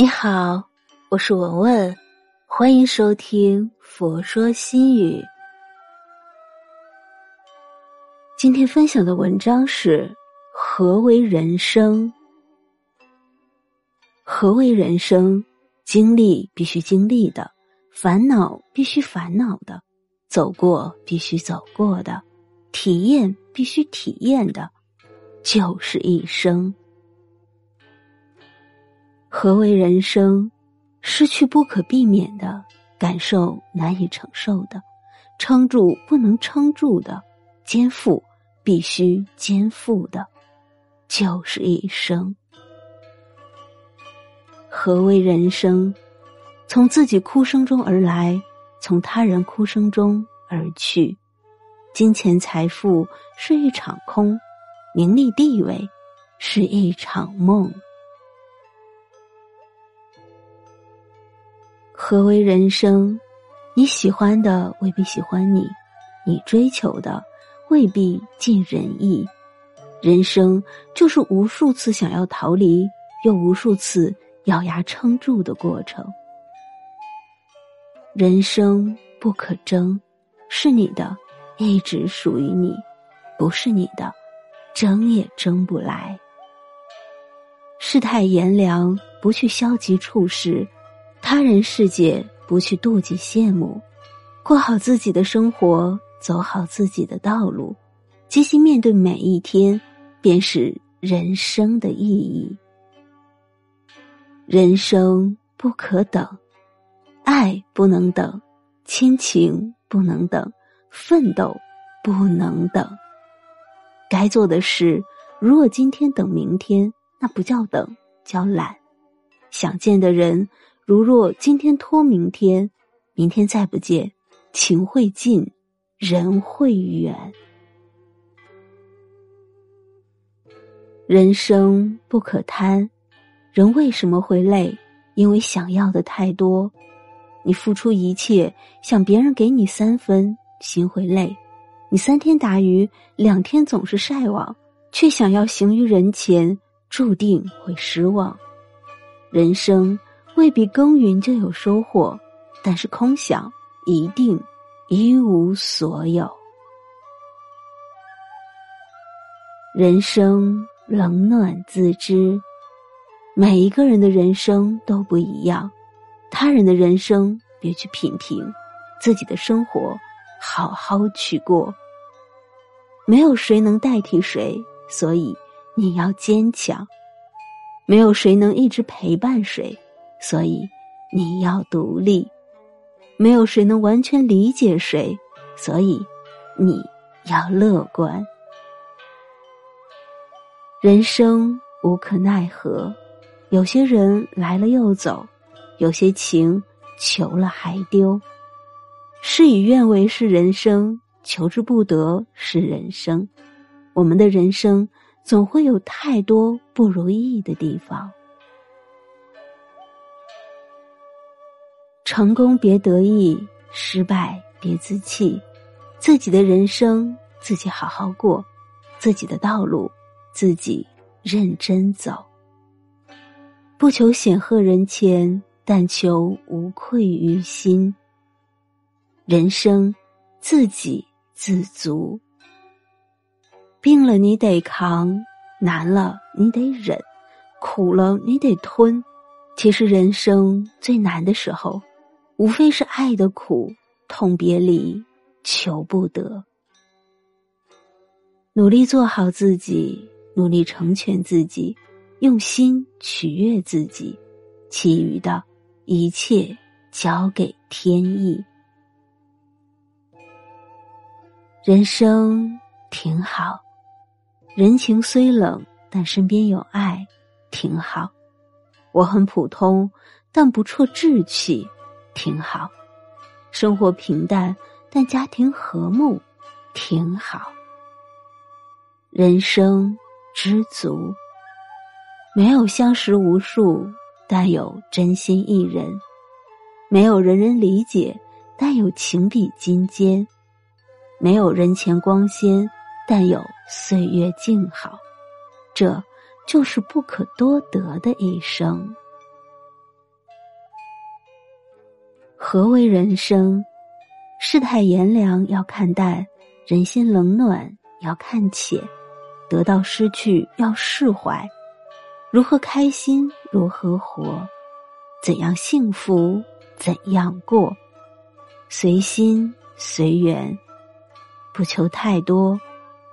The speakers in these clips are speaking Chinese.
你好，我是文文，欢迎收听《佛说心语》。今天分享的文章是：何为人生？何为人生？经历必须经历的，烦恼必须烦恼的，走过必须走过的，体验必须体验的，就是一生。何为人生？失去不可避免的，感受难以承受的，撑住不能撑住的，肩负必须肩负的，就是一生。何为人生？从自己哭声中而来，从他人哭声中而去。金钱财富是一场空，名利地位是一场梦。何为人生？你喜欢的未必喜欢你，你追求的未必尽人意。人生就是无数次想要逃离，又无数次咬牙撑住的过程。人生不可争，是你的，一直属于你；不是你的，争也争不来。世态炎凉，不去消极处事。他人世界，不去妒忌羡慕，过好自己的生活，走好自己的道路，积极面对每一天，便是人生的意义。人生不可等，爱不能等，亲情不能等，奋斗不能等。该做的事，如果今天等明天，那不叫等，叫懒。想见的人。如若今天拖明天，明天再不见，情会尽，人会远。人生不可贪，人为什么会累？因为想要的太多。你付出一切，想别人给你三分，心会累；你三天打鱼，两天总是晒网，却想要行于人前，注定会失望。人生。未必耕耘就有收获，但是空想一定一无所有。人生冷暖自知，每一个人的人生都不一样，他人的人生别去品评，自己的生活好好去过。没有谁能代替谁，所以你要坚强；没有谁能一直陪伴谁。所以，你要独立，没有谁能完全理解谁，所以你要乐观。人生无可奈何，有些人来了又走，有些情求了还丢。事与愿违是人生，求之不得是人生。我们的人生总会有太多不如意的地方。成功别得意，失败别自弃，自己的人生自己好好过，自己的道路自己认真走。不求显赫人前，但求无愧于心。人生自给自足。病了你得扛，难了你得忍，苦了你得吞。其实人生最难的时候。无非是爱的苦，痛别离，求不得。努力做好自己，努力成全自己，用心取悦自己，其余的一切交给天意。人生挺好，人情虽冷，但身边有爱，挺好。我很普通，但不辍志气。挺好，生活平淡，但家庭和睦，挺好。人生知足，没有相识无数，但有真心一人；没有人人理解，但有情比金坚；没有人前光鲜，但有岁月静好。这就是不可多得的一生。何为人生？世态炎凉要看淡，人心冷暖要看浅，得到失去要释怀。如何开心？如何活？怎样幸福？怎样过？随心随缘，不求太多，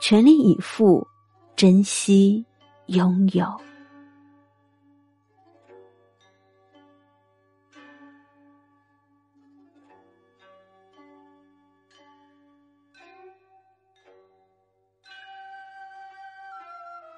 全力以赴，珍惜拥有。